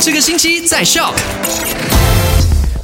这个星期在校。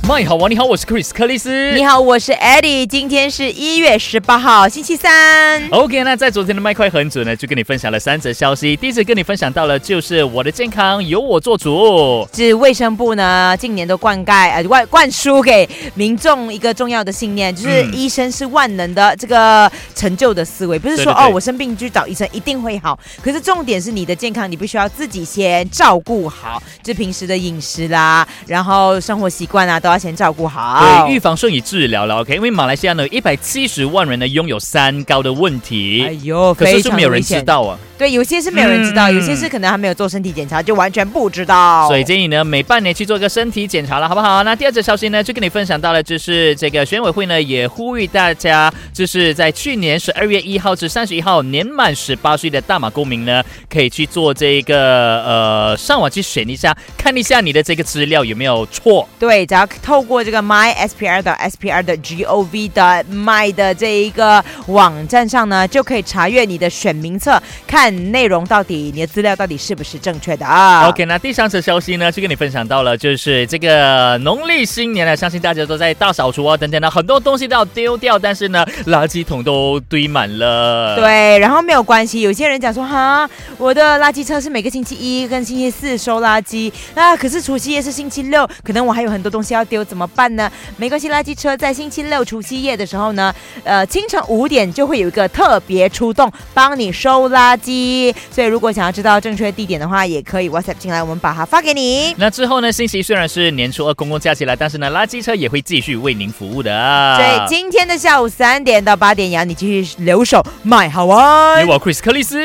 麦好玩，你好，我是 Chris 克里斯。你好，我是 Eddie，今天是一月十八号，星期三。OK，那在昨天的麦快很准呢，就跟你分享了三则消息。第一则跟你分享到了，就是我的健康由我做主。是卫生部呢，近年都灌溉呃灌灌输给民众一个重要的信念，就是嗯医生是万能的这个成就的思维，不是说哦我生病去找医生一定会好，可是重点是你的健康，你必须要自己先照顾好，就平时的饮食啦，然后生活习惯啊都要先照顾好。对，预防胜于治疗了。OK，因为马来西亚呢，一百七十万人呢拥有三高的问题。哎呦，可是是没有人知。道啊，对，有些是没有人知道，嗯有些是可能还没有做身体检查，就完全不知道。所以建议呢每半年去做一个身体检查了，好不好？那第二则消息呢，就跟你分享到了，就是这个选委会呢也呼吁大家，就是在去年十二月一号至三十一号年满十八岁的大马公民呢，可以去做这个呃上网去选一下，看一下你的这个资料有没有错。对，只要透过这个 my SPR 的 SPR 的 GOV 的 my 的这一个网站上呢，就可以查阅你的选民册，看内容到底你的资料到底是不是正确的啊。OK，那第三则消息呢，就跟你分享到了，就是这个农历新年呢，相信大家都在大扫除啊，等等的，很多东西都要丢掉，但是呢，垃圾桶都堆满了。。对，然后没有关系。有些人讲说，哈，我的垃圾车是每个星期一跟星期四收垃圾，那可是除夕夜是星期六，可能我还有很多东西要丢，怎么办呢？没关系，垃圾车在星期六除夕夜的时候呢，呃，清晨五点就会有一个特别出动，帮你收垃圾。所以如果想要知道正确地点的话，也可以 WhatsApp 进来，我们把它发给你。那之后呢，星期一虽然是年初二公共假期了，但是呢，垃圾车也会继续为您服务的。所以今天的下午三点到八点，也要你继续留守，买好玩有。我 Chris 克里斯。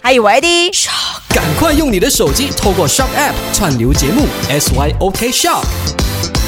还有我 Eddie。赶快用你的手机透过 Shock App 串流节目 SYOK Shock。